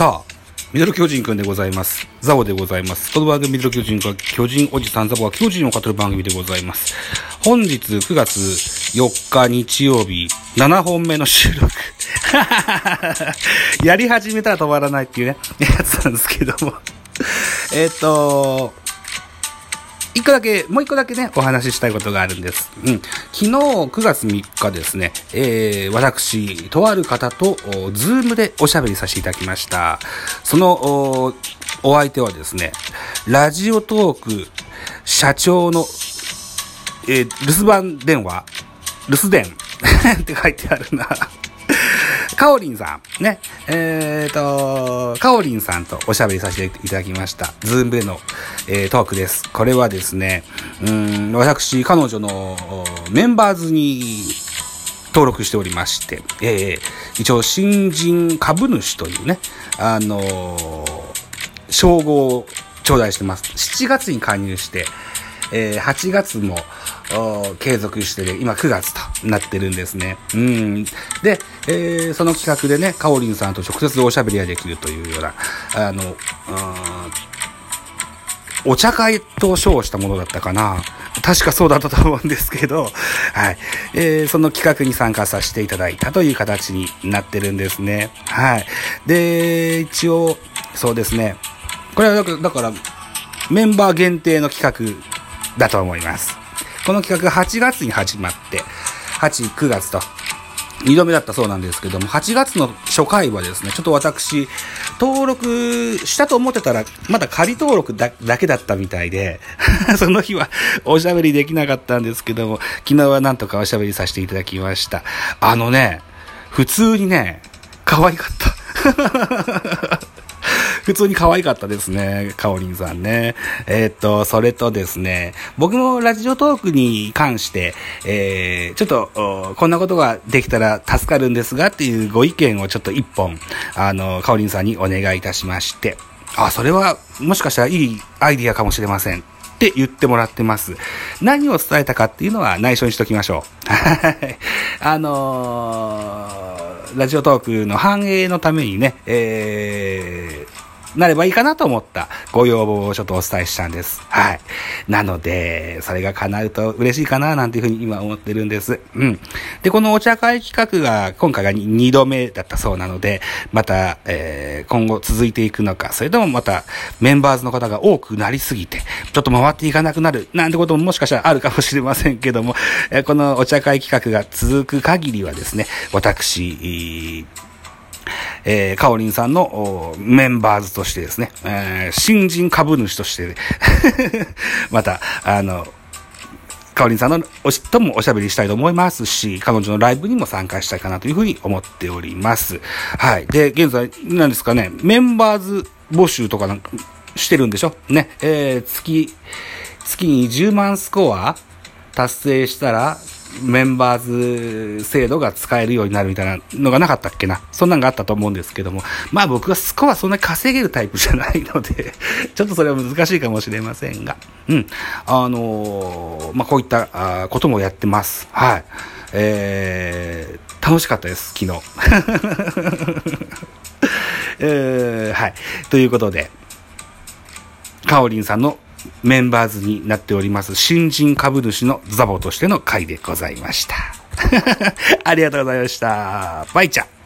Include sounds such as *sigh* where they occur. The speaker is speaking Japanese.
さあ、ミドル巨人くんでございます。ザボでございます。この番組ミドル巨人くんは巨人おじさんザボは巨人を語る番組でございます。本日9月4日日曜日、7本目の収録。*laughs* やり始めたら止まらないっていうね、やつなんですけども。えっと、一個だけ、もう一個だけね、お話ししたいことがあるんです。うん。昨日9月3日ですね、えー、私、とある方と、ズームでおしゃべりさせていただきました。その、お相手はですね、ラジオトーク社長の、えー、留守番電話留守電 *laughs* って書いてあるな。かおりんさん、ね、えっ、と、かおりんさんとおしゃべりさせていただきました。ズームでの、えートークです。これはですね、うん、私、彼女のメンバーズに登録しておりまして、えー一応、新人株主というね、あのー称号を頂戴してます。7月に加入して、えー8月も継続してね、今9月となってるんですね。うん。で、えーその企画でね、かおりんさんと直接おしゃべりができるというような、あの、お茶会と称したものだったかな。確かそうだったと思うんですけど、はい。えーその企画に参加させていただいたという形になってるんですね。はい。で、一応、そうですね。これはだから、メンバー限定の企画だと思います。この企画8月に始まって、8、9月と、2度目だったそうなんですけども、8月の初回はですね、ちょっと私、登録したと思ってたら、まだ仮登録だだけだったみたいで、*laughs* その日はおしゃべりできなかったんですけども、昨日はなんとかおしゃべりさせていただきました。あのね、普通にね、可愛かった。普通に可愛かったですね。かおりんさんね。えーっと、それとですね、僕もラジオトークに関して、えー、ちょっと、こんなことができたら助かるんですがっていうご意見をちょっと一本、あの、かおりんさんにお願いいたしまして、あ、それはもしかしたらいいアイディアかもしれません。って言ってもらってます。何を伝えたかっていうのは内緒にしときましょう。はい。あのーラジオトークの繁栄のためにね、え、なればいいかなと思ったご要望をちょっとお伝えしたんです。はい。なので、それが叶うと嬉しいかななんていうふうに今思ってるんです。うん。で、このお茶会企画が今回が2度目だったそうなので、また、えー、今後続いていくのか、それともまたメンバーズの方が多くなりすぎて、ちょっと回っていかなくなる、なんてことももしかしたらあるかもしれませんけども、えーこのお茶会企画が続く限りはですね、私、えー、かおりんさんのメンバーズとしてですね、えー新人株主として、*laughs* また、あの、かおりんさんのおしともおしゃべりしたいと思いますし、彼女のライブにも参加したいかなというふうに思っております。はい。で、現在、なんですかね、メンバーズ募集とかなんかしてるんでしょ？ね、えー、月、月に10万スコア達成したら、メンバーズ制度が使えるようになるみたいなのがなかったっけな。そんなんがあったと思うんですけども。まあ僕はスコアそんなに稼げるタイプじゃないので、*laughs* ちょっとそれは難しいかもしれませんが。うん。あのーまあこういったあこともやってます。はい。えー、楽しかったです、昨日。*laughs* えー、はい。ということで、かおりんさんのメンバーズになっております新人株主のザボとしての回でございました。*laughs* ありがとうございました。バイチャ